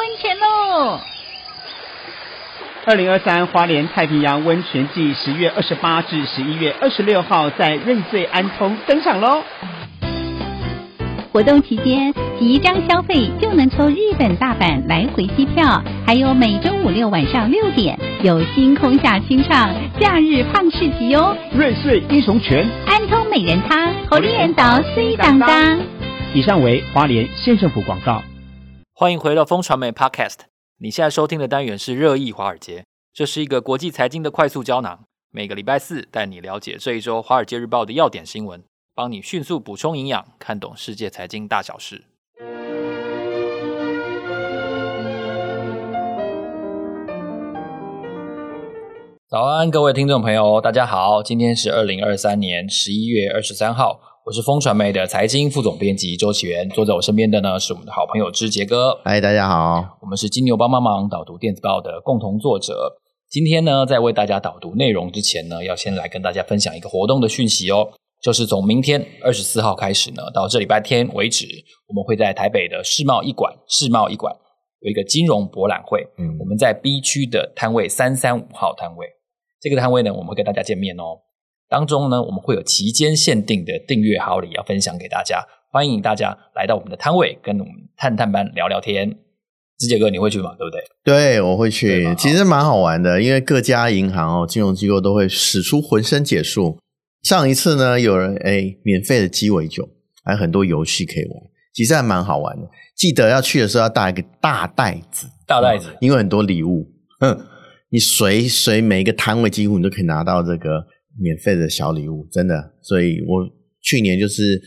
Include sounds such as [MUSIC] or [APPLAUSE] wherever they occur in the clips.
温泉喽！二零二三花莲太平洋温泉季十月二十八至十一月二十六号在瑞穗安通登场喽！活动期间，即张消费就能抽日本大阪来回机票，还有每周五六晚上六点有星空下清唱假日胖市集哦！瑞穗英雄泉，安通美人汤，猴丽人岛 C 当当。以上为花莲县政府广告。欢迎回到风传媒 Podcast。你现在收听的单元是热议华尔街，这是一个国际财经的快速胶囊，每个礼拜四带你了解这一周《华尔街日报》的要点新闻。帮你迅速补充营养，看懂世界财经大小事。早安，各位听众朋友，大家好，今天是二零二三年十一月二十三号，我是风传媒的财经副总编辑周启源，坐在我身边的呢是我们的好朋友之杰哥。嗨，大家好，我们是金牛帮帮忙导读电子报的共同作者。今天呢，在为大家导读内容之前呢，要先来跟大家分享一个活动的讯息哦。就是从明天二十四号开始呢，到这礼拜天为止，我们会在台北的世贸一馆，世贸一馆有一个金融博览会。嗯，我们在 B 区的摊位三三五号摊位，这个摊位呢，我们会跟大家见面哦。当中呢，我们会有期间限定的订阅好礼要分享给大家，欢迎大家来到我们的摊位，跟我们探探班聊聊天。志杰哥，你会去吗？对不对？对，我会去。其实蛮好玩的，因为各家银行哦，金融机构都会使出浑身解数。上一次呢，有人哎，免费的鸡尾酒，还有很多游戏可以玩，其实还蛮好玩的。记得要去的时候要带一个大袋子，大袋子，因为很多礼物。哼，你随随每一个摊位，几乎你都可以拿到这个免费的小礼物，真的。所以我去年就是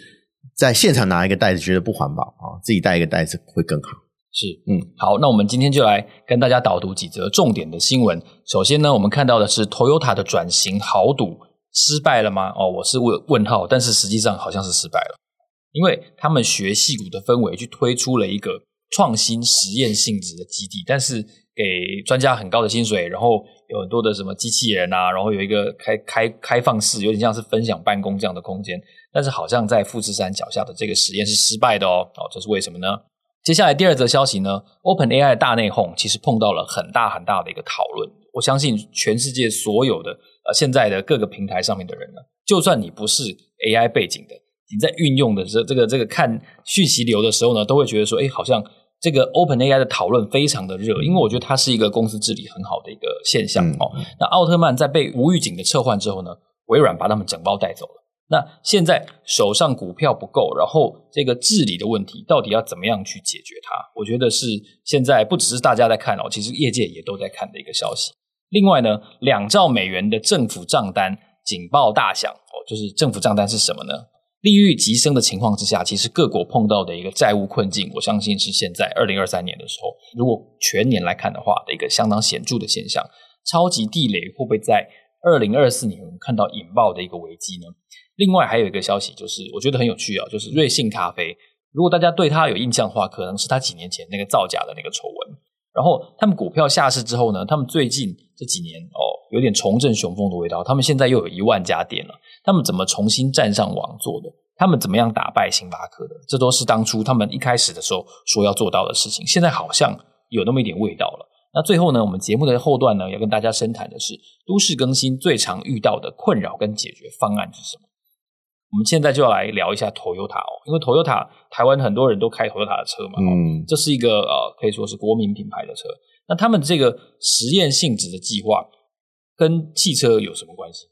在现场拿一个袋子，觉得不环保啊，自己带一个袋子会更好。是，嗯，好，那我们今天就来跟大家导读几则重点的新闻。首先呢，我们看到的是 Toyota 的转型豪赌。失败了吗？哦，我是问问号，但是实际上好像是失败了，因为他们学戏骨的氛围去推出了一个创新实验性质的基地，但是给专家很高的薪水，然后有很多的什么机器人啊，然后有一个开开开放式，有点像是分享办公这样的空间，但是好像在富士山脚下的这个实验是失败的哦，哦，这是为什么呢？接下来第二则消息呢，OpenAI 大内讧其实碰到了很大很大的一个讨论，我相信全世界所有的。呃，现在的各个平台上面的人呢，就算你不是 AI 背景的，你在运用的这这个这个看讯息流的时候呢，都会觉得说，哎，好像这个 OpenAI 的讨论非常的热，因为我觉得它是一个公司治理很好的一个现象哦。那奥特曼在被无预警的撤换之后呢，微软把他们整包带走了。那现在手上股票不够，然后这个治理的问题到底要怎么样去解决它？我觉得是现在不只是大家在看哦，其实业界也都在看的一个消息。另外呢，两兆美元的政府账单警报大响哦，就是政府账单是什么呢？利率急升的情况之下，其实各国碰到的一个债务困境，我相信是现在二零二三年的时候，如果全年来看的话的一个相当显著的现象。超级地雷会不会在二零二四年看到引爆的一个危机呢？另外还有一个消息，就是我觉得很有趣啊，就是瑞幸咖啡，如果大家对它有印象的话，可能是它几年前那个造假的那个丑闻。然后他们股票下市之后呢，他们最近这几年哦，有点重振雄风的味道。他们现在又有一万家店了，他们怎么重新站上王座的？他们怎么样打败星巴克的？这都是当初他们一开始的时候说要做到的事情。现在好像有那么一点味道了。那最后呢，我们节目的后段呢，要跟大家深谈的是都市更新最常遇到的困扰跟解决方案是什么？我们现在就要来聊一下 Toyota 哦，因为 Toyota 台湾很多人都开 Toyota 的车嘛，嗯，这是一个呃可以说是国民品牌的车。那他们这个实验性质的计划跟汽车有什么关系？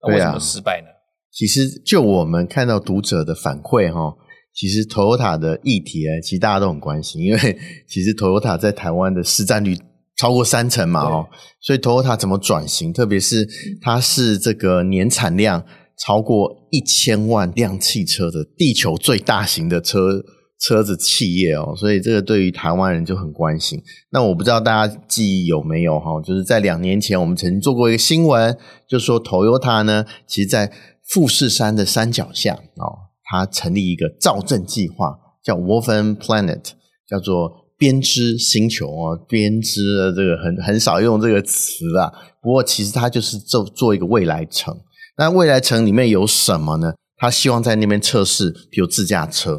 那为什么失败呢？啊，其实就我们看到读者的反馈哈，其实 Toyota 的议题呢，其实大家都很关心，因为 [LAUGHS] 其实 Toyota 在台湾的市占率超过三成嘛，哦，所以 Toyota 怎么转型？特别是它是这个年产量。超过一千万辆汽车的地球最大型的车车子企业哦，所以这个对于台湾人就很关心。那我不知道大家记忆有没有哈，就是在两年前我们曾经做过一个新闻，就说 Toyota 呢，其实在富士山的山脚下哦，它成立一个造镇计划，叫 Wolfen Planet，叫做编织星球哦，编织的这个很很少用这个词啊，不过其实它就是做做一个未来城。那未来城里面有什么呢？他希望在那边测试，比如自驾车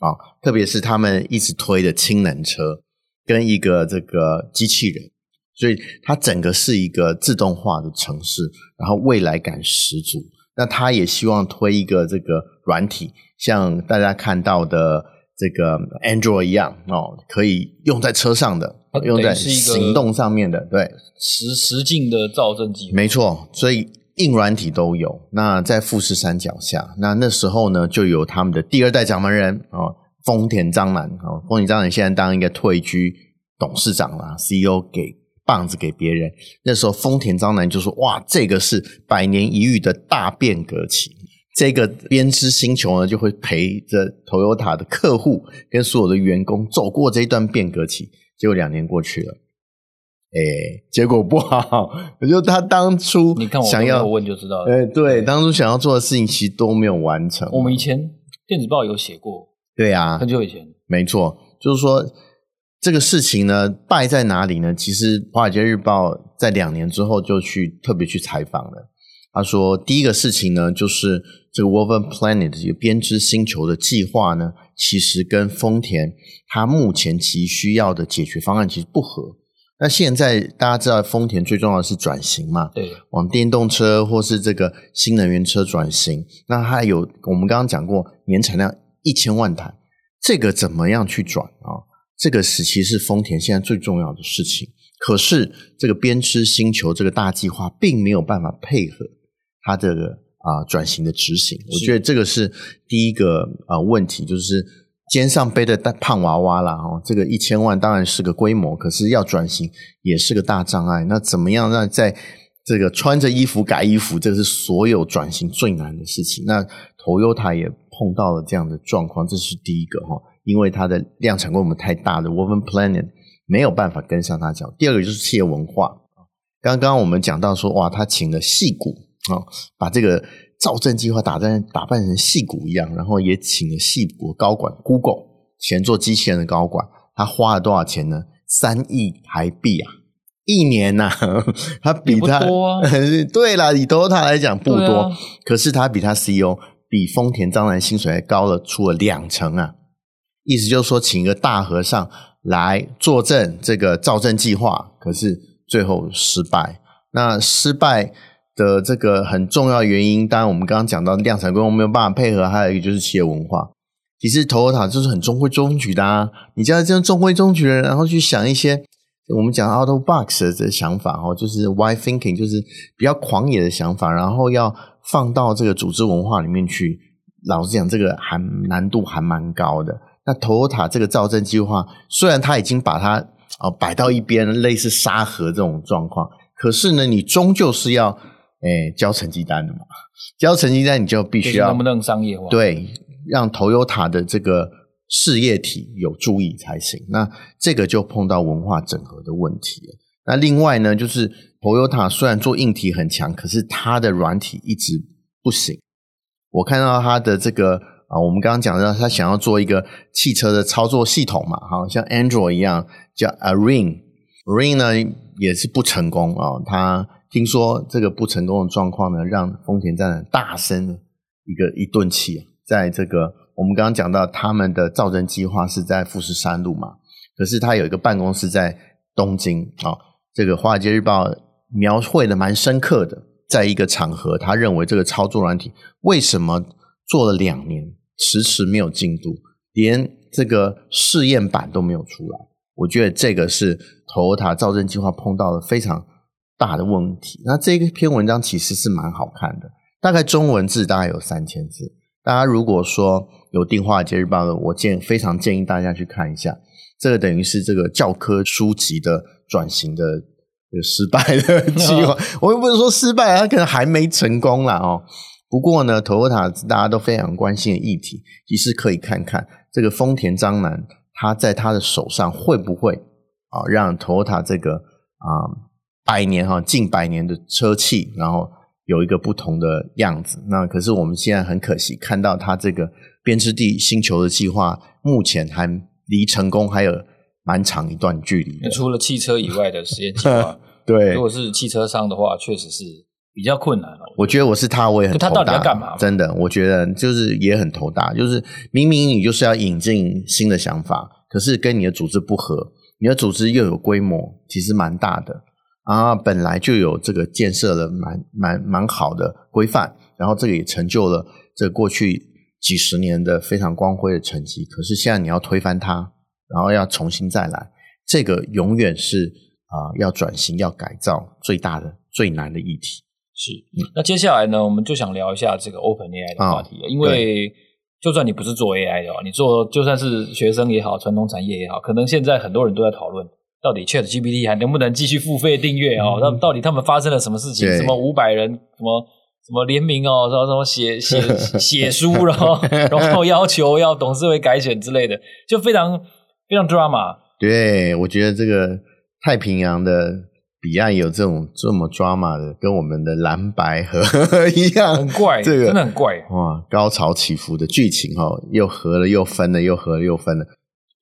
啊，特别是他们一直推的氢能车，跟一个这个机器人，所以它整个是一个自动化的城市，然后未来感十足。那他也希望推一个这个软体，像大家看到的这个 Android 一样哦，可以用在车上的，用在行动上面的，对，实实境的造镇计划，没错，所以硬软体都有。那在富士山脚下，那那时候呢，就有他们的第二代掌门人哦，丰田章男哦，丰田章男现在当一个退居董事长了，CEO 给。棒子给别人，那时候丰田章男就说：“哇，这个是百年一遇的大变革期。这个编织星球呢，就会陪着 Toyota 的客户跟所有的员工走过这一段变革期。结果两年过去了，哎，结果不好。[LAUGHS] 就他当初你看我想要问就知道了。哎，对，当初想要做的事情其实都没有完成。我们以前电子报有写过，对啊，很久以前，没错，就是说。”这个事情呢，败在哪里呢？其实《华尔街日报》在两年之后就去特别去采访了。他说，第一个事情呢，就是这个 Woven Planet 这个编织星球的计划呢，其实跟丰田它目前急需要的解决方案其实不合。那现在大家知道，丰田最重要的是转型嘛，对，往电动车或是这个新能源车转型。那它有我们刚刚讲过，年产量一千万台，这个怎么样去转啊？这个时期是丰田现在最重要的事情，可是这个编织星球这个大计划并没有办法配合它这个啊转型的执行。我觉得这个是第一个啊问题，就是肩上背的大胖娃娃啦。哦，这个一千万当然是个规模，可是要转型也是个大障碍。那怎么样让在这个穿着衣服改衣服，这个是所有转型最难的事情。那 Toyota 也碰到了这样的状况，这是第一个哈。因为它的量产规模太大的 Woven Planet 没有办法跟上它脚。第二个就是企业文化。刚刚我们讲到说，哇，他请了戏骨啊，把这个造镇计划打扮打扮成戏骨一样，然后也请了戏骨高管 Google 前做机器人的高管，他花了多少钱呢？三亿台币啊，一年呐、啊，[LAUGHS] 他比他 [LAUGHS] 对啦，以 Toyota 来讲不多，啊、可是他比他 CEO 比丰田章男薪水还高了出了两成啊。意思就是说，请一个大和尚来坐镇这个造证计划，可是最后失败。那失败的这个很重要原因，当然我们刚刚讲到量产规模没有办法配合，还有一个就是企业文化。其实 Toyota 就是很中规中矩的啊，你叫这样中规中矩的，然后去想一些我们讲 out of box 的这想法哦，就是 why thinking，就是比较狂野的想法，然后要放到这个组织文化里面去。老实讲，这个还难度还蛮高的。那 Toyota 这个造镇计划，虽然他已经把它啊摆到一边，类似沙盒这种状况，可是呢，你终究是要诶、欸、交成绩单的嘛。交成绩单，你就必须要能不能商业化？对，让 Toyota 的这个事业体有注意才行。那这个就碰到文化整合的问题了。那另外呢，就是 Toyota 虽然做硬体很强，可是它的软体一直不行。我看到它的这个。啊，我们刚刚讲到，他想要做一个汽车的操作系统嘛，好像 Android 一样，叫 a r i n g r i n g 呢也是不成功啊。他听说这个不成功的状况呢，让丰田站大生一个一顿气。在这个我们刚刚讲到，他们的造镇计划是在富士山路嘛，可是他有一个办公室在东京啊。这个《华尔街日报》描绘的蛮深刻的，在一个场合，他认为这个操作软体为什么做了两年？迟迟没有进度，连这个试验版都没有出来。我觉得这个是 Toyota 造镇计划碰到了非常大的问题。那这一篇文章其实是蛮好看的，大概中文字大概有三千字。大家如果说有订《华尔街日报》的，我建非常建议大家去看一下。这个等于是这个教科书籍的转型的失败的计划。[LAUGHS] 我又不是说失败，它可能还没成功啦哦。不过呢，Toyota 大家都非常关心的议题，其实可以看看这个丰田章男他在他的手上会不会啊让 Toyota 这个啊百年哈近百年的车企，然后有一个不同的样子。那可是我们现在很可惜看到他这个编织地星球的计划，目前还离成功还有蛮长一段距离。除了汽车以外的实验计划，[LAUGHS] 对，如果是汽车商的话，确实是。比较困难了，我觉得我是他，我也很头大。他到底要干嘛？真的，我觉得就是也很头大。就是明明你就是要引进新的想法，可是跟你的组织不合，你的组织又有规模，其实蛮大的啊，本来就有这个建设了蛮蛮蛮好的规范，然后这个也成就了这过去几十年的非常光辉的成绩。可是现在你要推翻它，然后要重新再来，这个永远是啊、呃，要转型要改造最大的最难的议题。是，那接下来呢，我们就想聊一下这个 OpenAI 的话题了，哦、因为就算你不是做 AI 的话，你做就算是学生也好，传统产业也好，可能现在很多人都在讨论，到底 ChatGPT 还能不能继续付费订阅哦？那、嗯、到底他们发生了什么事情？什么五百人什么什么联名哦，什么什么写写 [LAUGHS] 写书，然后 [LAUGHS] 然后要求要董事会改选之类的，就非常非常 drama。对，我觉得这个太平洋的。彼岸有这种这么 drama 的，跟我们的蓝白河一样，很怪，这个真的很怪哇！高潮起伏的剧情哈，又合了又分了，又合了又分了。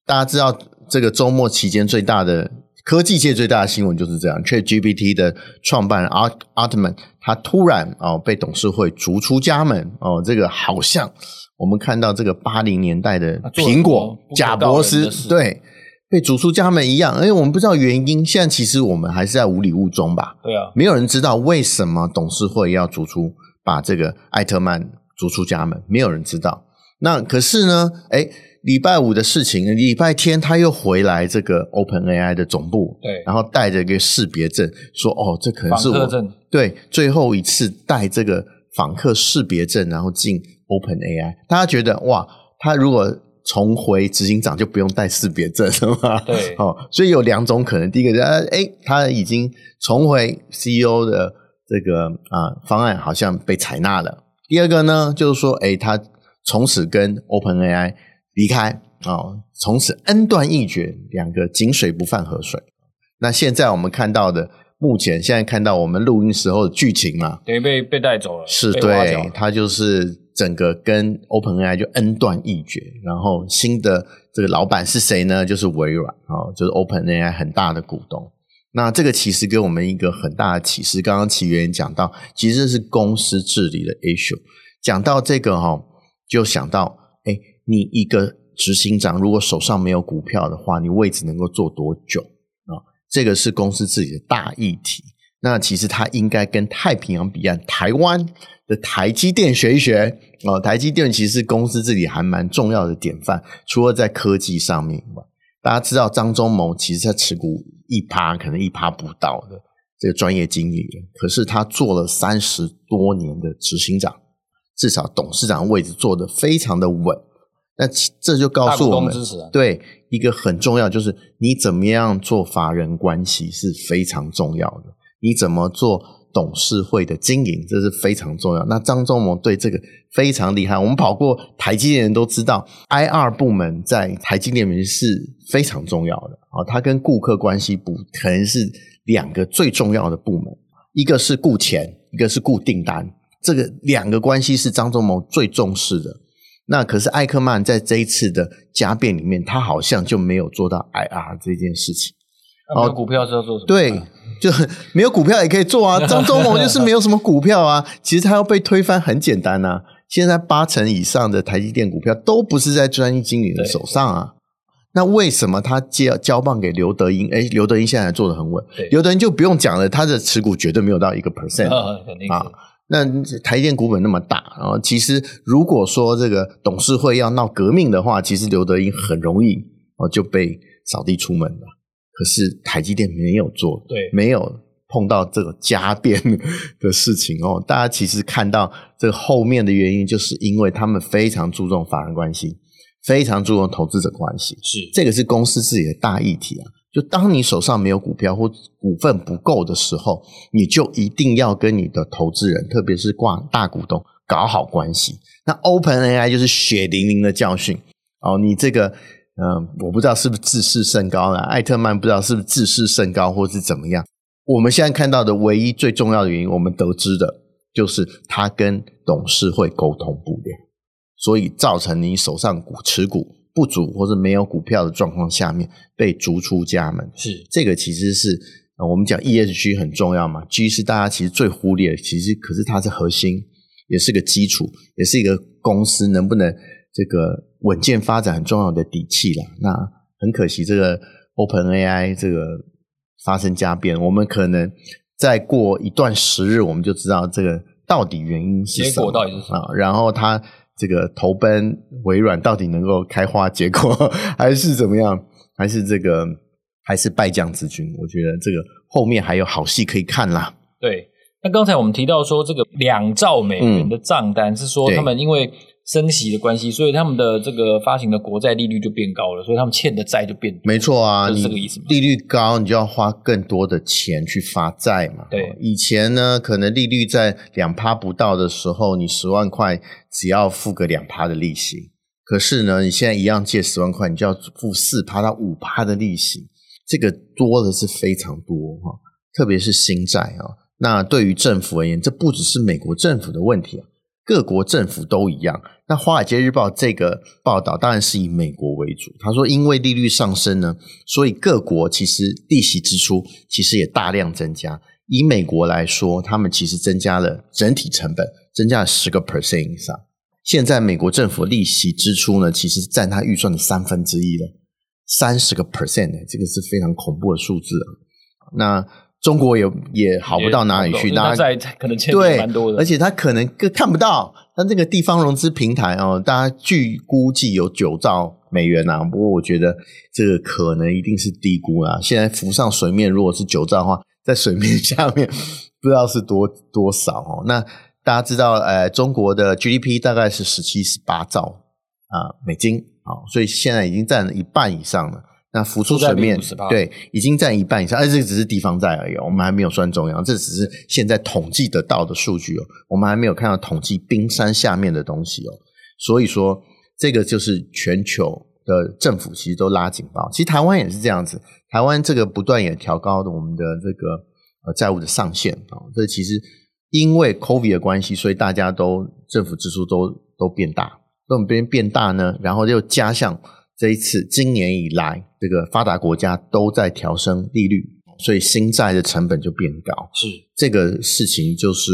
大家知道这个周末期间最大的科技界最大的新闻就是这样：ChatGPT 的创办人 Altman 他突然哦被董事会逐出家门哦，这个好像我们看到这个八零年代的苹果贾博士对。被逐出家门一样，而且我们不知道原因。现在其实我们还是在无里雾中吧？对啊，没有人知道为什么董事会要逐出，把这个艾特曼逐出家门，没有人知道。那可是呢，哎，礼拜五的事情，礼拜天他又回来这个 OpenAI 的总部，对，然后带着一个识别证，说哦，这可能是我对最后一次带这个访客识别证，然后进 OpenAI。大家觉得哇，他如果重回执行长就不用带识别证了嘛？对，[LAUGHS] 哦，所以有两种可能。第一个是，哎，他已经重回 CEO 的这个啊、呃、方案，好像被采纳了。第二个呢，就是说，哎，他从此跟 OpenAI 离开哦，从此恩断义绝，两个井水不犯河水。那现在我们看到的，目前现在看到我们录音时候的剧情嘛，等于被被带走了，是对，他就是。整个跟 OpenAI 就恩断义绝，然后新的这个老板是谁呢？就是微软哦，就是 OpenAI 很大的股东。那这个其实给我们一个很大的启示。刚刚岐原讲到，其实是公司治理的 issue。讲到这个哈，就想到，哎，你一个执行长如果手上没有股票的话，你位置能够做多久啊？这个是公司自己的大议题。那其实他应该跟太平洋彼岸台湾的台积电学一学哦，台积电其实公司自己还蛮重要的典范，除了在科技上面，大家知道张忠谋其实他持股一趴，可能一趴不到的这个专业经理人，可是他做了三十多年的执行长，至少董事长位置做得非常的稳。那这就告诉我们，对一个很重要，就是你怎么样做法人关系是非常重要的，你怎么做？董事会的经营，这是非常重要。那张忠谋对这个非常厉害。我们跑过台积电的人都知道，IR 部门在台积电里面是非常重要的。啊，他跟顾客关系部可能是两个最重要的部门，一个是顾钱，一个是顾订单。这个两个关系是张忠谋最重视的。那可是艾克曼在这一次的加变里面，他好像就没有做到 IR 这件事情。哦，股票是要做什么？对。就没有股票也可以做啊，张忠谋就是没有什么股票啊。其实他要被推翻很简单呐、啊。现在八成以上的台积电股票都不是在专业经理的手上啊。那为什么他交交棒给刘德英？哎，刘德英现在做的很稳。刘德英就不用讲了，他的持股绝对没有到一个 [LAUGHS] percent 啊。那台积电股本那么大，然后其实如果说这个董事会要闹革命的话，其实刘德英很容易哦就被扫地出门了。可是台积电没有做，对，没有碰到这个家电的事情哦。大家其实看到这个后面的原因，就是因为他们非常注重法人关系，非常注重投资者关系。是，这个是公司自己的大议题啊。就当你手上没有股票或股份不够的时候，你就一定要跟你的投资人，特别是挂大股东搞好关系。那 OpenAI 就是血淋淋的教训哦。你这个。嗯，我不知道是不是自视甚高了。艾特曼不知道是不是自视甚高，或是怎么样。我们现在看到的唯一最重要的原因，我们得知的就是他跟董事会沟通不良，所以造成你手上股持股不足或者没有股票的状况下面被逐出家门。是这个其实是我们讲 ESG 很重要嘛，G 是大家其实最忽略的，其实可是它是核心，也是个基础，也是一个公司能不能这个。稳健发展很重要的底气啦。那很可惜，这个 OpenAI 这个发生家变，我们可能再过一段时日，我们就知道这个到底原因是什么，结果到底是什么啊？然后他这个投奔微软到底能够开花结果，还是怎么样？还是这个还是败将之军？我觉得这个后面还有好戏可以看啦。对，那刚才我们提到说，这个两兆美元的账单、嗯、是说他们因为。升息的关系，所以他们的这个发行的国债利率就变高了，所以他们欠的债就变多。没错啊，就是这个意思吗？利率高，你就要花更多的钱去发债嘛。对，以前呢，可能利率在两趴不到的时候，你十万块只要付个两趴的利息。可是呢，你现在一样借十万块，你就要付四趴到五趴的利息，这个多的是非常多哈，特别是新债啊。那对于政府而言，这不只是美国政府的问题啊。各国政府都一样。那《华尔街日报》这个报道当然是以美国为主。他说，因为利率上升呢，所以各国其实利息支出其实也大量增加。以美国来说，他们其实增加了整体成本，增加了十个 percent 以上。现在美国政府利息支出呢，其实占他预算的三分之一了，三十个 percent 呢，这个是非常恐怖的数字。那中国也也好不到哪里去，大家可能欠蛮多的，而且他可能更看不到。他这个地方融资平台哦，大家据估计有九兆美元呐、啊。不过我觉得这个可能一定是低估啦。现在浮上水面，如果是九兆的话，在水面下面不知道是多多少哦。那大家知道，呃，中国的 GDP 大概是十七、十八兆啊美金啊，所以现在已经占了一半以上了。那浮出水面，对，已经占一半以上，而这个只是地方债而已，我们还没有算中央，这只是现在统计得到的数据哦，我们还没有看到统计冰山下面的东西哦，所以说这个就是全球的政府其实都拉警报，其实台湾也是这样子，台湾这个不断也调高的我们的这个呃债务的上限啊，这其实因为 COVID 的关系，所以大家都政府支出都都变大，那么变变大呢，然后又加上。这一次，今年以来，这个发达国家都在调升利率，所以新债的成本就变高。是这个事情，就是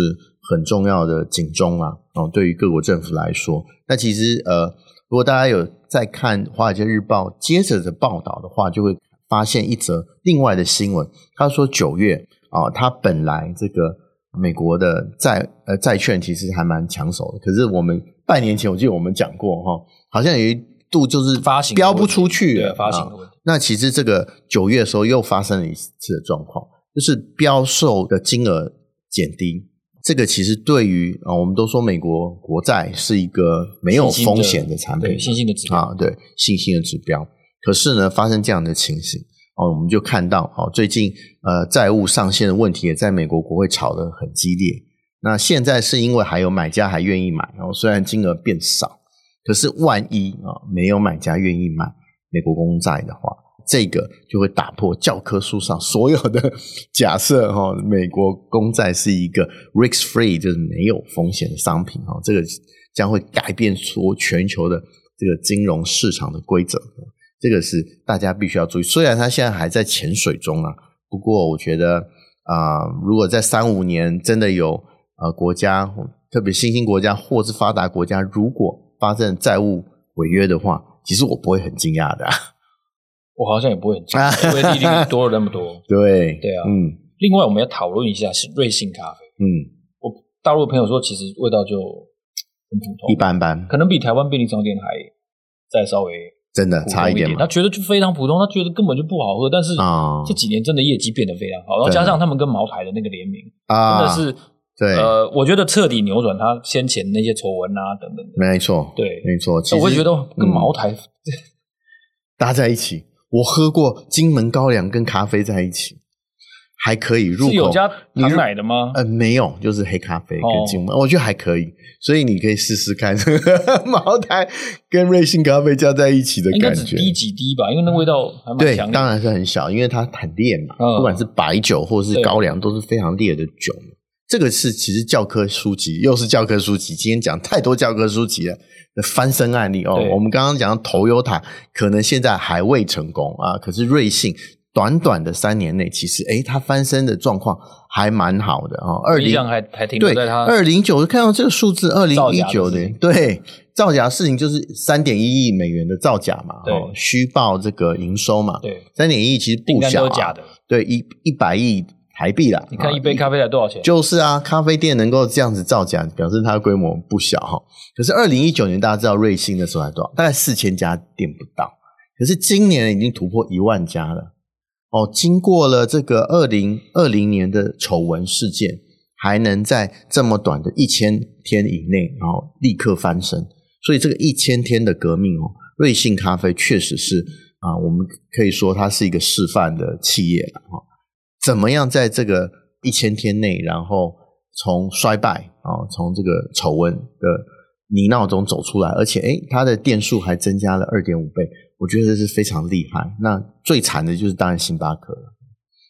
很重要的警钟啊！哦，对于各国政府来说，那其实呃，如果大家有在看《华尔街日报》接着的报道的话，就会发现一则另外的新闻。他说，九月啊，他本来这个美国的债呃债券其实还蛮抢手的，可是我们半年前我记得我们讲过哈，好像有一。度就是发行标不出去，对，发行的问题。那其实这个九月的时候又发生了一次的状况，就是标售的金额减低。这个其实对于啊，我们都说美国国债是一个没有风险的产品，信心的指标啊，对，信心的指标。可是呢，发生这样的情形哦，我们就看到哦，最近呃债务上限的问题也在美国国会吵得很激烈。那现在是因为还有买家还愿意买，然后虽然金额变少。可是万一啊，没有买家愿意买美国公债的话，这个就会打破教科书上所有的假设哈。美国公债是一个 risk free，就是没有风险的商品哈。这个将会改变出全球的这个金融市场的规则，这个是大家必须要注意。虽然它现在还在潜水中啊，不过我觉得啊、呃，如果在三五年真的有呃国家，特别新兴国家或是发达国家，如果发生债务违约的话，其实我不会很惊讶的、啊。[LAUGHS] 我好像也不会很惊讶，因为利率多了那么多。[LAUGHS] 对对啊，嗯。另外，我们要讨论一下是瑞幸咖啡。嗯，我大陆的朋友说，其实味道就很普通，一般般，可能比台湾便利商店还再稍微真的差一点。他觉得就非常普通，他觉得根本就不好喝。但是这几年真的业绩变得非常好，然后加上他们跟茅台的那个联名，啊真的是。对，呃，我觉得彻底扭转他先前那些丑闻啊等等。没错，对，没错。其实我会觉得跟茅台、嗯、搭在一起，我喝过金门高粱跟咖啡在一起，还可以入口。是有加糖奶的吗？呃，没有，就是黑咖啡跟金门，哦、我觉得还可以。所以你可以试试看，[LAUGHS] 茅台跟瑞幸咖啡加在一起的感觉。应该只滴几滴吧，因为那味道还蛮强。对，当然是很小，因为它很烈嘛。嗯、不管是白酒或者是高粱，都是非常烈的酒。这个是其实教科书籍，又是教科书籍。今天讲太多教科书籍了，翻身案例哦。我们刚刚讲 Toyota 可能现在还未成功啊，可是瑞幸短短的三年内，其实诶它翻身的状况还蛮好的哦。二零还还停留在它二零九看到这个数字，二零一九年对造假事情就是三点一亿美元的造假嘛，哦，虚报这个营收嘛，对，三点一亿其实不小，假的，对一一百亿台币啦。你看一杯咖啡才多少钱？就是啊，咖啡店能够这样子造假，表示它的规模不小哈。可是二零一九年大家知道瑞幸的时候还多少？大概四千家店不到，可是今年已经突破一万家了。哦，经过了这个二零二零年的丑闻事件，还能在这么短的一千天以内，然后立刻翻身，所以这个一千天的革命哦，瑞幸咖啡确实是啊，我们可以说它是一个示范的企业了哈。怎么样在这个一千天内，然后从衰败啊，从这个丑闻的泥淖中走出来，而且诶，它的店数还增加了二点五倍。我觉得这是非常厉害。那最惨的就是当然星巴克了。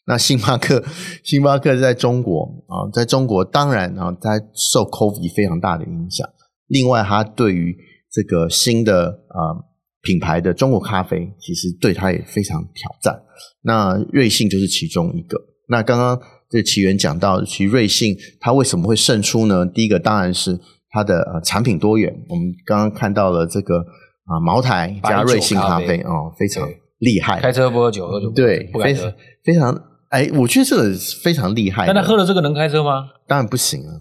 那星巴克，星巴克在中国啊，在中国当然啊，它受 COVID 非常大的影响。另外，它对于这个新的啊品牌的中国咖啡，其实对它也非常挑战。那瑞幸就是其中一个。那刚刚这奇缘讲到，其实瑞幸它为什么会胜出呢？第一个当然是它的呃产品多元。我们刚刚看到了这个。啊，茅台加瑞幸咖啡哦，非常厉害。开车不喝酒，喝酒对，非常非常哎，我觉得这个非常厉害。但他喝了这个能开车吗？当然不行啊！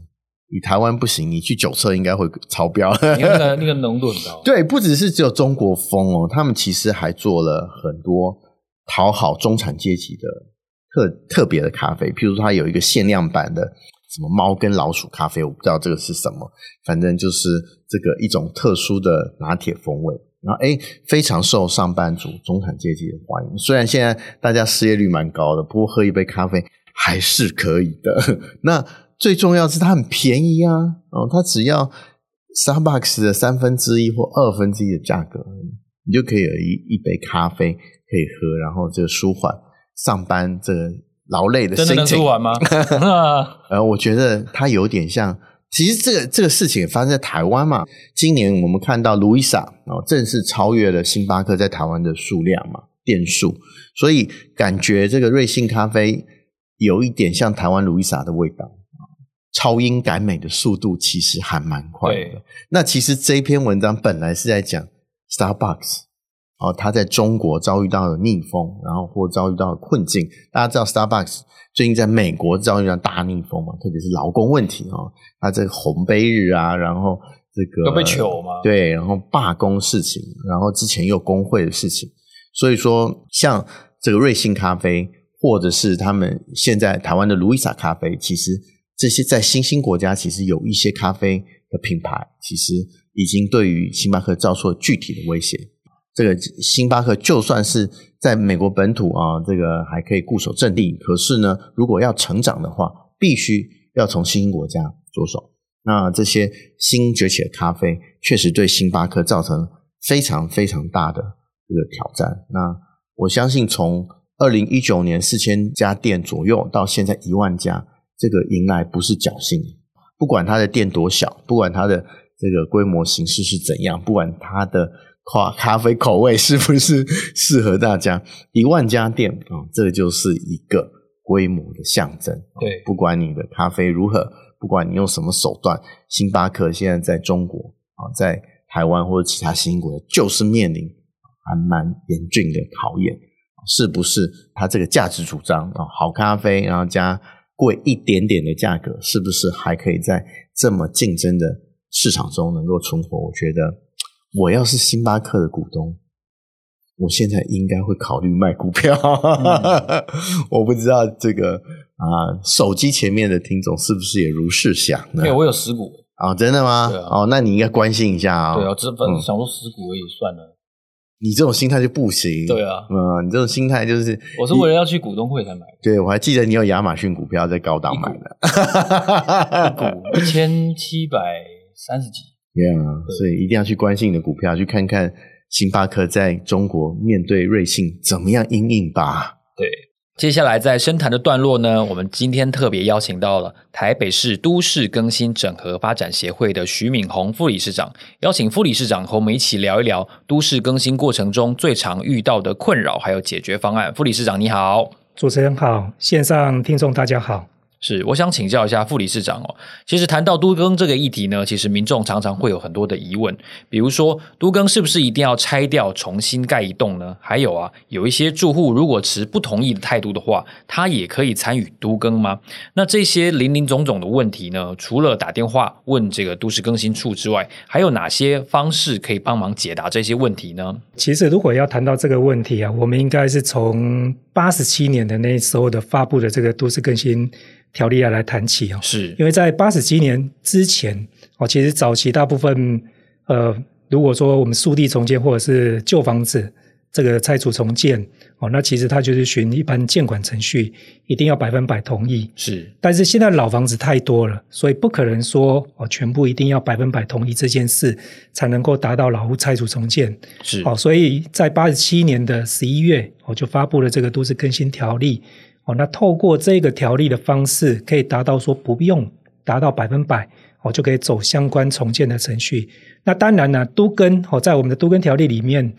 你台湾不行，你去酒测应该会超标。你看那个 [LAUGHS] 那个浓度很高。对，不只是只有中国风哦，他们其实还做了很多讨好中产阶级的特特别的咖啡，譬如说它有一个限量版的什么猫跟老鼠咖啡，我不知道这个是什么，反正就是。这个一种特殊的拿铁风味，然后诶，非常受上班族、中产阶级的欢迎。虽然现在大家失业率蛮高的，不过喝一杯咖啡还是可以的。[LAUGHS] 那最重要是它很便宜啊，哦，它只要 Starbucks 的三分之一或二分之一的价格，你就可以有一一杯咖啡可以喝，然后就舒缓上班这个劳累的心情。真的能吗？[LAUGHS] [LAUGHS] 呃，我觉得它有点像。其实这个这个事情也发生在台湾嘛。今年我们看到路易莎哦，正式超越了星巴克在台湾的数量嘛，店数，所以感觉这个瑞幸咖啡有一点像台湾路易莎的味道，超英赶美的速度其实还蛮快的。那其实这一篇文章本来是在讲 Starbucks。哦，他在中国遭遇到了逆风，然后或遭遇到了困境。大家知道，Starbucks 最近在美国遭遇到大逆风嘛，特别是劳工问题哦。他这个红杯日啊，然后这个要被糗吗？对，然后罢工事情，然后之前又工会的事情。所以说，像这个瑞幸咖啡，或者是他们现在台湾的卢易莎咖啡，其实这些在新兴国家，其实有一些咖啡的品牌，其实已经对于星巴克造出了具体的威胁。这个星巴克就算是在美国本土啊，这个还可以固守阵地。可是呢，如果要成长的话，必须要从新兴国家着手。那这些新崛起的咖啡，确实对星巴克造成非常非常大的这个挑战。那我相信，从二零一九年四千家店左右到现在一万家，这个迎来不是侥幸。不管它的店多小，不管它的这个规模形式是怎样，不管它的。咖啡口味 [LAUGHS] 是不是适合大家？一万家店啊、哦，这就是一个规模的象征。对，不管你的咖啡如何，不管你用什么手段，星巴克现在在中国啊，在台湾或者其他新兴国家，就是面临还蛮严峻的考验。是不是它这个价值主张啊，好咖啡，然后加贵一点点的价格，是不是还可以在这么竞争的市场中能够存活？我觉得。我要是星巴克的股东，我现在应该会考虑卖股票。嗯、[LAUGHS] 我不知道这个啊，手机前面的听众是不是也如是想呢？对，我有十股啊、哦，真的吗？啊、哦，那你应该关心一下啊、哦。对啊，这本想说十股而已，算了、嗯。你这种心态就不行。对啊，嗯，你这种心态就是，我是为了要去股东会才买。对，我还记得你有亚马逊股票在高档买的，[LAUGHS] 一股一千七百三十几。对啊，所以一定要去关心你的股票，去看看星巴克在中国面对瑞幸怎么样应应吧。对，接下来在深谈的段落呢，我们今天特别邀请到了台北市都市更新整合发展协会的徐敏宏副理事长，邀请副理事长和我们一起聊一聊都市更新过程中最常遇到的困扰，还有解决方案。副理事长你好，主持人好，线上听众大家好。是，我想请教一下副理事长哦。其实谈到都更这个议题呢，其实民众常常会有很多的疑问，比如说都更是不是一定要拆掉重新盖一栋呢？还有啊，有一些住户如果持不同意的态度的话，他也可以参与都更吗？那这些林林总总的问题呢，除了打电话问这个都市更新处之外，还有哪些方式可以帮忙解答这些问题呢？其实如果要谈到这个问题啊，我们应该是从八十七年的那时候的发布的这个都市更新。条例要来谈起哦，是因为在八十七年之前哦，其实早期大部分呃，如果说我们速地重建或者是旧房子这个拆除重建哦，那其实它就是循一般建管程序，一定要百分百同意。是，但是现在老房子太多了，所以不可能说哦，全部一定要百分百同意这件事才能够达到老屋拆除重建。是，哦，所以在八十七年的十一月，我就发布了这个都市更新条例。哦，那透过这个条例的方式，可以达到说不用达到百分百，哦，就可以走相关重建的程序。那当然呢，都跟哦，在我们的都跟条例里面，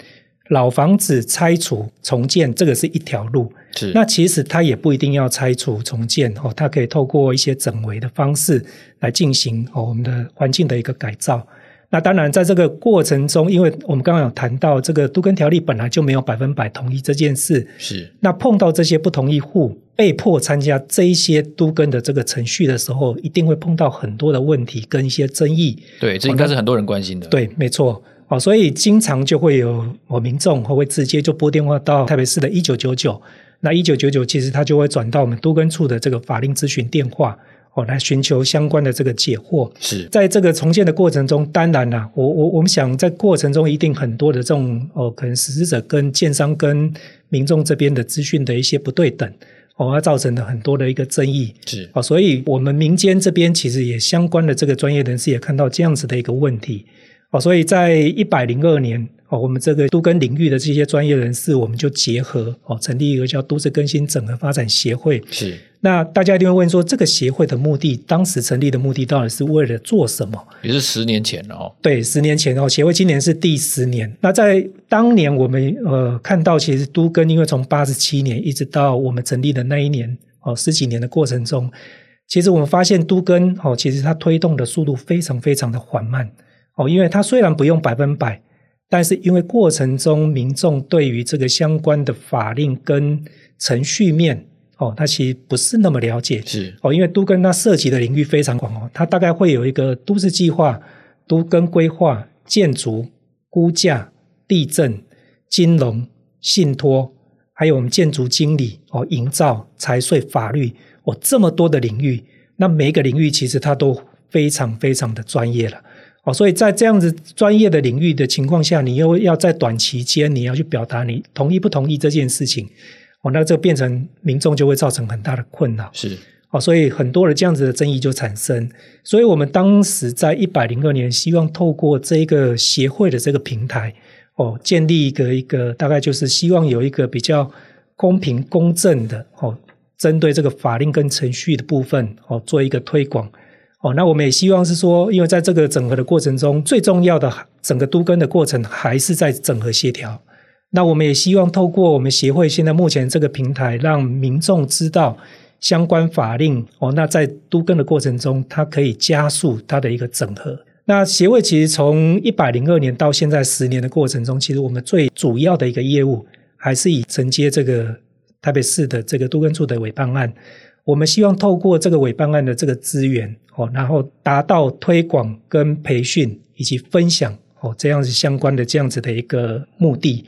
老房子拆除重建这个是一条路。是。那其实它也不一定要拆除重建哦，它可以透过一些整围的方式来进行哦，我们的环境的一个改造。那当然，在这个过程中，因为我们刚刚有谈到，这个都根条例本来就没有百分百同意这件事。是。那碰到这些不同意户被迫参加这一些都根的这个程序的时候，一定会碰到很多的问题跟一些争议。对，这应该是很多人关心的。对，没错。哦，所以经常就会有我民众会直接就拨电话到台北市的一九九九，那一九九九其实他就会转到我们都根处的这个法令咨询电话。哦，来寻求相关的这个解惑。是，在这个重建的过程中，当然啦，我我我们想在过程中一定很多的这种哦，可能实施者跟建商跟民众这边的资讯的一些不对等，哦，而造成了很多的一个争议。是，哦，所以我们民间这边其实也相关的这个专业人士也看到这样子的一个问题。哦，所以在一百零二年，哦，我们这个都更领域的这些专业人士，我们就结合哦，成立一个叫都市更新整合发展协会。是。那大家一定会问说，这个协会的目的，当时成立的目的到底是为了做什么？也是十年前了哦。对，十年前哦，协会今年是第十年。那在当年我们呃看到，其实都更因为从八十七年一直到我们成立的那一年哦，十几年的过程中，其实我们发现都更哦，其实它推动的速度非常非常的缓慢哦，因为它虽然不用百分百，但是因为过程中民众对于这个相关的法令跟程序面。哦，他其实不是那么了解，是。哦，因为都跟它涉及的领域非常广哦，它大概会有一个都市计划、都跟规划、建筑、估价、地震、金融、信托，还有我们建筑经理哦、营造、财税、法律哦，这么多的领域，那每一个领域其实它都非常非常的专业了哦，所以在这样子专业的领域的情况下，你又要在短期间你要去表达你同意不同意这件事情。哦，那这变成民众就会造成很大的困扰，是哦，所以很多的这样子的争议就产生。所以我们当时在一百零二年，希望透过这个协会的这个平台，哦，建立一个一个大概就是希望有一个比较公平公正的哦，针对这个法令跟程序的部分哦，做一个推广。哦，那我们也希望是说，因为在这个整合的过程中，最重要的整个都更的过程还是在整合协调。那我们也希望透过我们协会现在目前这个平台，让民众知道相关法令哦。那在都更的过程中，它可以加速它的一个整合。那协会其实从一百零二年到现在十年的过程中，其实我们最主要的一个业务还是以承接这个台北市的这个都更处的委办案。我们希望透过这个委办案的这个资源哦，然后达到推广跟培训以及分享哦这样子相关的这样子的一个目的。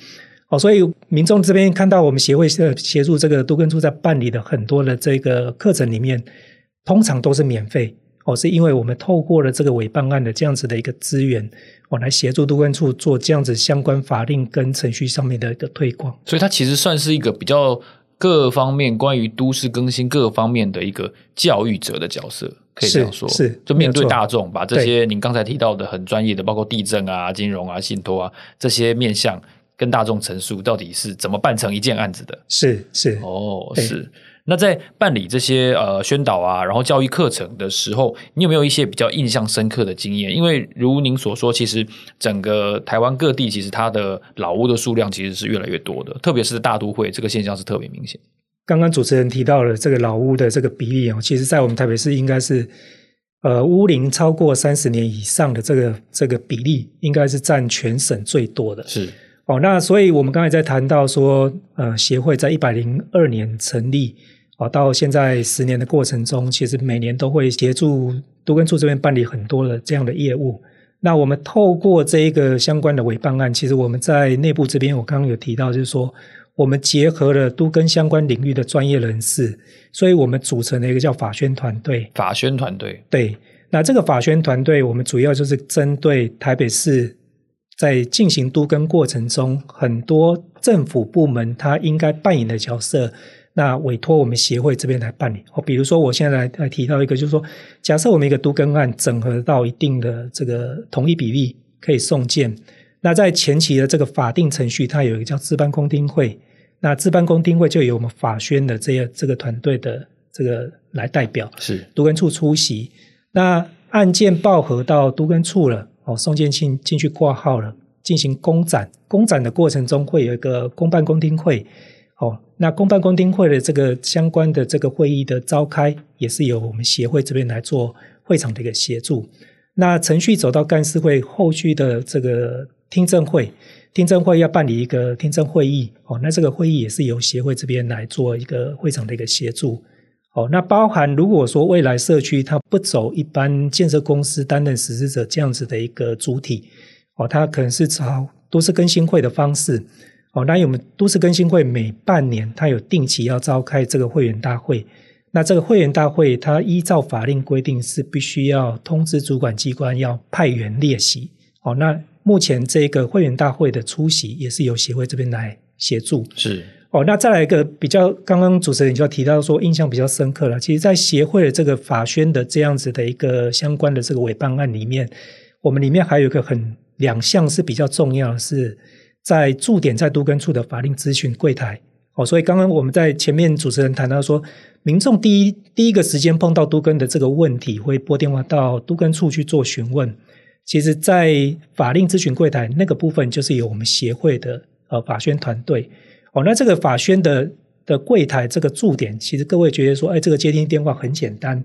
哦，所以民众这边看到我们协会协助这个都更处在办理的很多的这个课程里面，通常都是免费。哦，是因为我们透过了这个委办案的这样子的一个资源，我来协助都更处做这样子相关法令跟程序上面的一个推广。所以它其实算是一个比较各方面关于都市更新各方面的一个教育者的角色，可以这样说。是，是就面对大众，把这些您刚才提到的很专业的，包括地震啊、金融啊、信托啊这些面向。跟大众陈述到底是怎么办成一件案子的。是是哦，是。那在办理这些呃宣导啊，然后教育课程的时候，你有没有一些比较印象深刻的经验？因为如您所说，其实整个台湾各地其实它的老屋的数量其实是越来越多的，特别是大都会，这个现象是特别明显。刚刚主持人提到了这个老屋的这个比例哦，其实在我们台北市应该是呃屋龄超过三十年以上的这个这个比例，应该是占全省最多的。是哦，那所以我们刚才在谈到说，呃，协会在一百零二年成立。啊，到现在十年的过程中，其实每年都会协助都根处这边办理很多的这样的业务。那我们透过这一个相关的委办案，其实我们在内部这边，我刚刚有提到，就是说我们结合了都根相关领域的专业人士，所以我们组成了一个叫法宣团队。法宣团队，对。那这个法宣团队，我们主要就是针对台北市在进行都跟过程中，很多政府部门它应该扮演的角色。那委托我们协会这边来办理哦，比如说我现在来来提到一个，就是说，假设我们一个都更案整合到一定的这个同一比例，可以送件。那在前期的这个法定程序，它有一个叫自办公听会，那自办公听会就由我们法宣的这些这个团队的这个来代表，是都更处出席。那案件报核到都更处了，哦，送件进进去挂号了，进行公展。公展的过程中会有一个公办公听会。哦，那公办公听会的这个相关的这个会议的召开，也是由我们协会这边来做会场的一个协助。那程序走到干事会后续的这个听证会，听证会要办理一个听证会议，哦，那这个会议也是由协会这边来做一个会场的一个协助。哦，那包含如果说未来社区它不走一般建设公司担任实施者这样子的一个主体，哦，它可能是朝都市更新会的方式。哦，那我们都市更新会每半年，它有定期要召开这个会员大会。那这个会员大会，它依照法令规定是必须要通知主管机关要派员列席。哦，那目前这个会员大会的出席也是由协会这边来协助。是。哦，那再来一个比较，刚刚主持人就要提到说，印象比较深刻了。其实，在协会的这个法宣的这样子的一个相关的这个委办案里面，我们里面还有一个很两项是比较重要的是。在驻点在都更处的法令咨询柜台哦，所以刚刚我们在前面主持人谈到说，民众第一第一个时间碰到都更的这个问题，会拨电话到都更处去做询问。其实，在法令咨询柜台那个部分，就是由我们协会的呃法宣团队哦。那这个法宣的的柜台这个驻点，其实各位觉得说，哎，这个接听电话很简单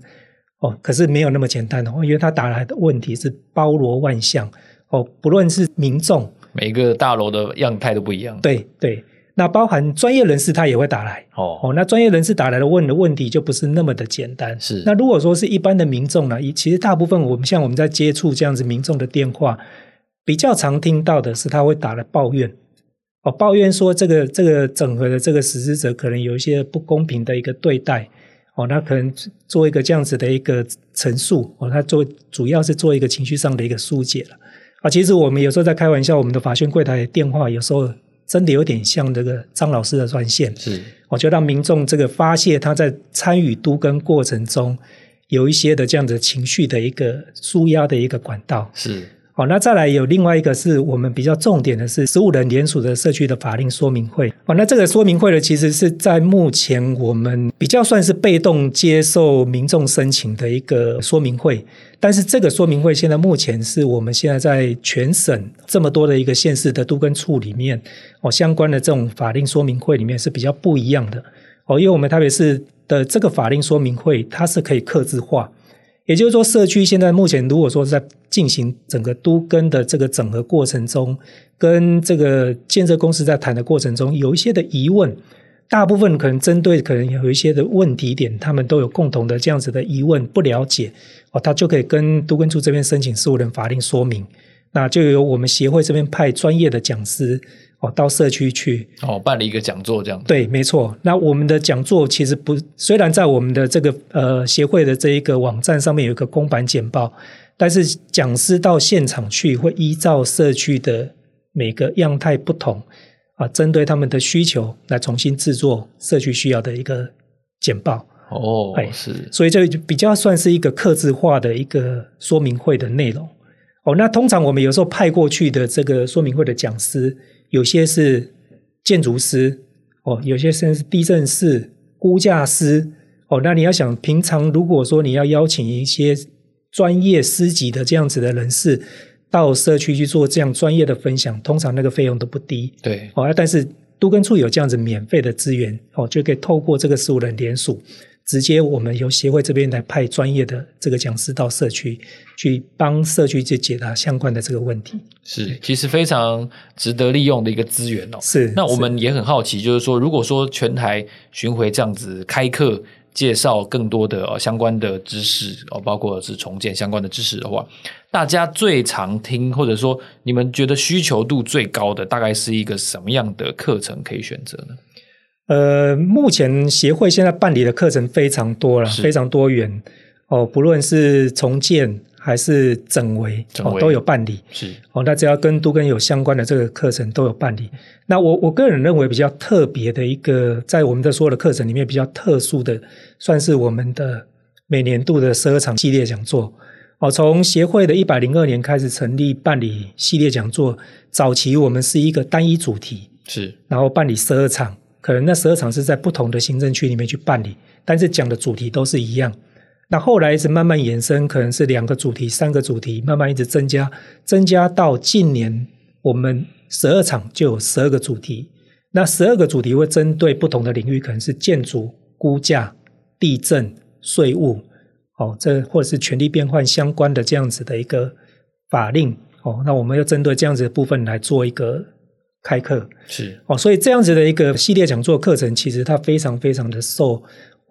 哦，可是没有那么简单哦，因为他打来的问题是包罗万象哦，不论是民众。每个大楼的样态都不一样。对对，那包含专业人士他也会打来。哦哦，那专业人士打来的问的问题就不是那么的简单。是。那如果说是一般的民众呢？其实大部分我们像我们在接触这样子民众的电话，比较常听到的是他会打来抱怨。哦，抱怨说这个这个整合的这个实施者可能有一些不公平的一个对待。哦，那可能做一个这样子的一个陈述。哦，他做主要是做一个情绪上的一个疏解了。啊，其实我们有时候在开玩笑，我们的法宣柜台电话有时候真的有点像这个张老师的专线，是，我就让民众这个发泄他在参与都更过程中有一些的这样的情绪的一个舒压的一个管道，是。好，那再来有另外一个是我们比较重点的是十五人联署的社区的法令说明会。好，那这个说明会呢，其实是在目前我们比较算是被动接受民众申请的一个说明会。但是这个说明会现在目前是我们现在在全省这么多的一个县市的都跟处里面哦，相关的这种法令说明会里面是比较不一样的哦，因为我们特别是的这个法令说明会，它是可以客制化。也就是说，社区现在目前如果说在进行整个都跟的这个整合过程中，跟这个建设公司在谈的过程中，有一些的疑问，大部分可能针对可能有一些的问题点，他们都有共同的这样子的疑问，不了解哦，他就可以跟都更处这边申请十五人法令说明，那就由我们协会这边派专业的讲师。哦，到社区去哦，办了一个讲座这样。对，没错。那我们的讲座其实不，虽然在我们的这个呃协会的这一个网站上面有一个公版简报，但是讲师到现场去会依照社区的每个样态不同啊，针对他们的需求来重新制作社区需要的一个简报。哦，是。所以这比较算是一个刻字化的一个说明会的内容。哦，那通常我们有时候派过去的这个说明会的讲师。有些是建筑师哦，有些甚至是地震师、估价师哦。那你要想，平常如果说你要邀请一些专业师级的这样子的人士到社区去做这样专业的分享，通常那个费用都不低。对，哦，但是都跟处有这样子免费的资源哦，就可以透过这个十五人联署。直接我们由协会这边来派专业的这个讲师到社区去帮社区去解答相关的这个问题，是其实非常值得利用的一个资源哦。是，那我们也很好奇，就是说，如果说全台巡回这样子开课，介绍更多的呃相关的知识哦，包括是重建相关的知识的话，大家最常听或者说你们觉得需求度最高的，大概是一个什么样的课程可以选择呢？呃，目前协会现在办理的课程非常多了，非常多元哦，不论是重建还是整围哦，都有办理。是哦，那只要跟都跟有相关的这个课程都有办理。那我我个人认为比较特别的一个，在我们的所有的课程里面比较特殊的，算是我们的每年度的十二场系列讲座。哦，从协会的一百零二年开始成立办理系列讲座，早期我们是一个单一主题，是然后办理十二场。可能那十二场是在不同的行政区里面去办理，但是讲的主题都是一样。那后来是慢慢延伸，可能是两个主题、三个主题，慢慢一直增加，增加到近年我们十二场就有十二个主题。那十二个主题会针对不同的领域，可能是建筑、估价、地震、税务，哦，这或者是权力变换相关的这样子的一个法令，哦，那我们要针对这样子的部分来做一个。开课是哦，所以这样子的一个系列讲座课程，其实它非常非常的受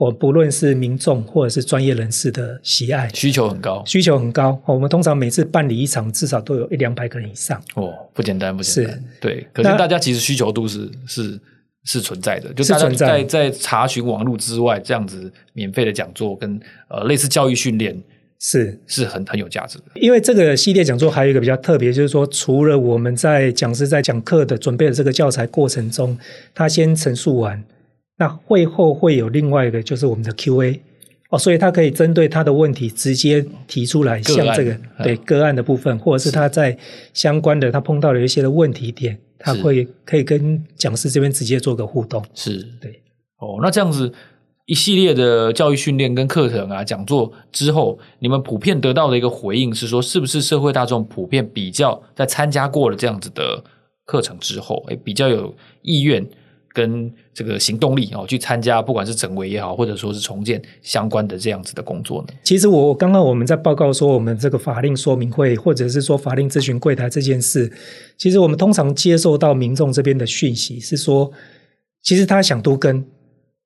我不论是民众或者是专业人士的喜爱，需求很高，需求很高。我们通常每次办理一场，至少都有一两百个人以上。哦，不简单，不简单。对，可是大家其实需求度是是是存在的，就大家在在查询网络之外，这样子免费的讲座跟呃类似教育训练。是是很很有价值的，因为这个系列讲座还有一个比较特别，就是说除了我们在讲师在讲课的准备的这个教材过程中，他先陈述完，那会后会有另外一个就是我们的 Q&A 哦，所以他可以针对他的问题直接提出来，像这个对个案的部分，或者是他在相关的他碰到了一些的问题点，他会可以跟讲师这边直接做个互动，是。对。哦，那这样子。一系列的教育训练跟课程啊、讲座之后，你们普遍得到的一个回应是说，是不是社会大众普遍比较在参加过了这样子的课程之后，诶，比较有意愿跟这个行动力哦，去参加不管是整围也好，或者说是重建相关的这样子的工作呢？其实我刚刚我们在报告说，我们这个法令说明会或者是说法令咨询柜台这件事，其实我们通常接受到民众这边的讯息是说，其实他想都跟。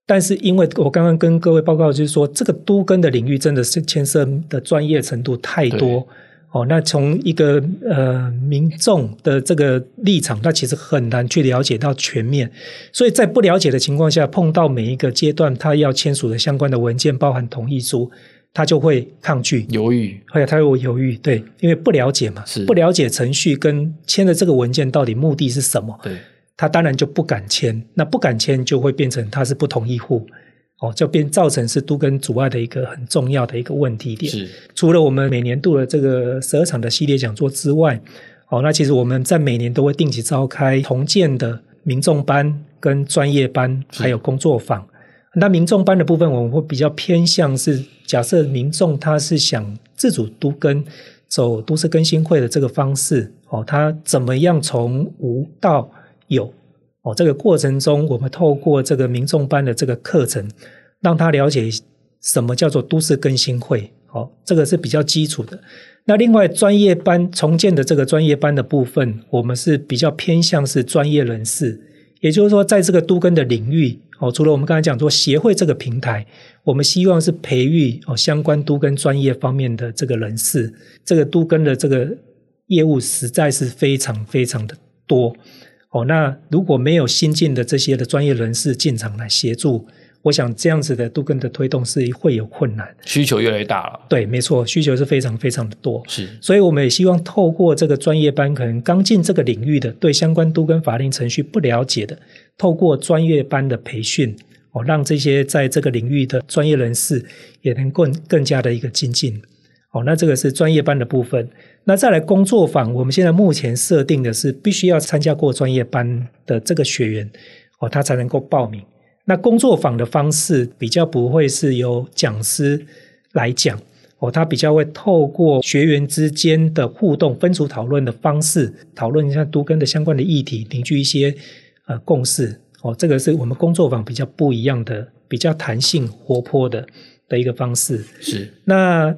但是，因为我刚刚跟各位报告，就是说，这个都跟的领域真的是牵涉的专业程度太多哦。那从一个呃民众的这个立场，他其实很难去了解到全面。所以在不了解的情况下，碰到每一个阶段他要签署的相关的文件，包含同意书，他就会抗拒、犹豫，或者他会犹豫。对，因为不了解嘛，是不了解程序跟签的这个文件到底目的是什么？对。他当然就不敢签，那不敢签就会变成他是不同意户，哦，就变造成是都跟阻碍的一个很重要的一个问题点。是，除了我们每年度的这个十二场的系列讲座之外，哦，那其实我们在每年都会定期召开重建的民众班跟专业班，还有工作坊。那民众班的部分，我们会比较偏向是假设民众他是想自主都跟，走都市更新会的这个方式，哦，他怎么样从无到有哦，这个过程中，我们透过这个民众班的这个课程，让他了解什么叫做都市更新会。哦，这个是比较基础的。那另外专业班重建的这个专业班的部分，我们是比较偏向是专业人士，也就是说，在这个都更的领域，哦，除了我们刚才讲说协会这个平台，我们希望是培育哦相关都更专业方面的这个人士。这个都更的这个业务实在是非常非常的多。哦，那如果没有新进的这些的专业人士进场来协助，我想这样子的都更的推动是会有困难，需求越来越大了。对，没错，需求是非常非常的多。是，所以我们也希望透过这个专业班，可能刚进这个领域的，对相关都更法令程序不了解的，透过专业班的培训，哦，让这些在这个领域的专业人士也能更更加的一个精进。哦，那这个是专业班的部分。那再来工作坊，我们现在目前设定的是必须要参加过专业班的这个学员哦，他才能够报名。那工作坊的方式比较不会是由讲师来讲哦，他比较会透过学员之间的互动、分组讨论的方式，讨论一下都跟的相关的议题，凝聚一些呃共识哦。这个是我们工作坊比较不一样的、比较弹性活泼的的一个方式。是那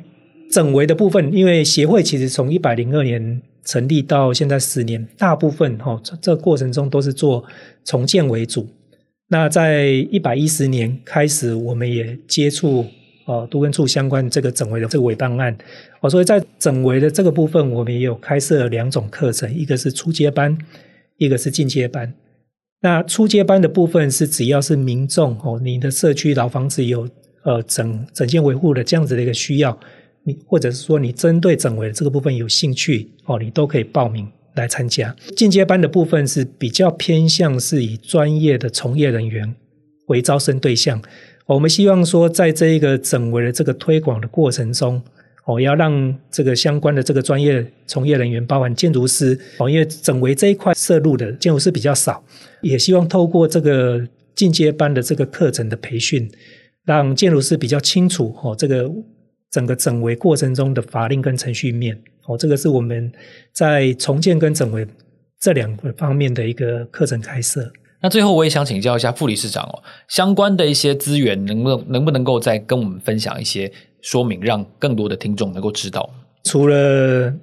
整维的部分，因为协会其实从一百零二年成立到现在十年，大部分哈这这个过程中都是做重建为主。那在一百一十年开始，我们也接触呃都根处相关这个整维的这个委办案，哦，所以在整维的这个部分，我们也有开设两种课程，一个是初阶班，一个是进阶班。那初阶班的部分是只要是民众哦，你的社区老房子有呃整整建维护的这样子的一个需要，你或者是说你针对整维的这个部分有兴趣哦，你都可以报名。来参加进阶班的部分是比较偏向是以专业的从业人员为招生对象。我们希望说，在这一个整维的这个推广的过程中，哦，要让这个相关的这个专业从业人员，包含建筑师，哦，因为整维这一块涉入的建筑师比较少，也希望透过这个进阶班的这个课程的培训，让建筑师比较清楚哦，这个整个整围过程中的法令跟程序面。哦，这个是我们在重建跟整围这两个方面的一个课程开设。那最后我也想请教一下副理事长哦，相关的一些资源能不能能不能够再跟我们分享一些说明，让更多的听众能够知道？除了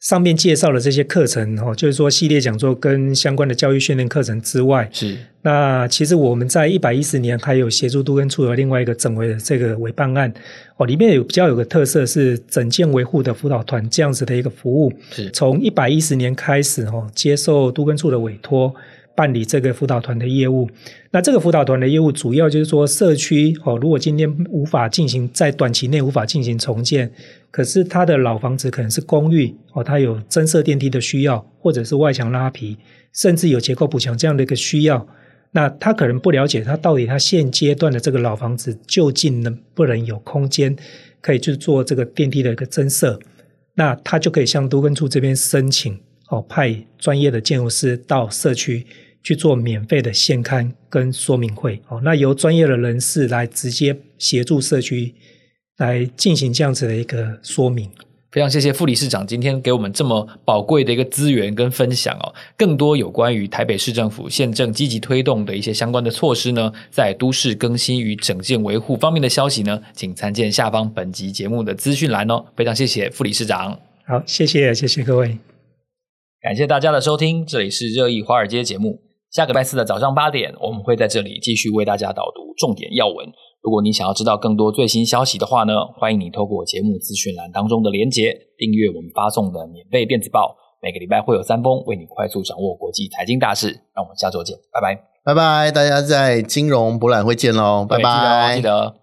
上面介绍的这些课程哦，就是说系列讲座跟相关的教育训练课程之外，是那其实我们在一百一十年还有协助都跟处的另外一个整维的这个委办案哦，里面有比较有个特色是整建维护的辅导团这样子的一个服务，是从一百一十年开始哦，接受都跟处的委托。办理这个辅导团的业务，那这个辅导团的业务主要就是说，社区哦，如果今天无法进行在短期内无法进行重建，可是他的老房子可能是公寓哦，他有增设电梯的需要，或者是外墙拉皮，甚至有结构补强这样的一个需要，那他可能不了解他到底他现阶段的这个老房子究竟能不能有空间可以去做这个电梯的一个增设，那他就可以向都更处这边申请哦，派专业的建筑师到社区。去做免费的现刊跟说明会，哦，那由专业的人士来直接协助社区来进行这样子的一个说明。非常谢谢副理事长今天给我们这么宝贵的一个资源跟分享哦。更多有关于台北市政府现正积极推动的一些相关的措施呢，在都市更新与整建维护方面的消息呢，请参见下方本集节目的资讯栏哦。非常谢谢副理事长。好，谢谢谢谢各位，感谢大家的收听，这里是热议华尔街节目。下个拜四的早上八点，我们会在这里继续为大家导读重点要闻。如果你想要知道更多最新消息的话呢，欢迎你透过节目资讯栏当中的连结，订阅我们发送的免费电子报。每个礼拜会有三封，为你快速掌握国际财经大事。让我们下周见，拜拜，拜拜，大家在金融博览会见喽，拜拜，记得。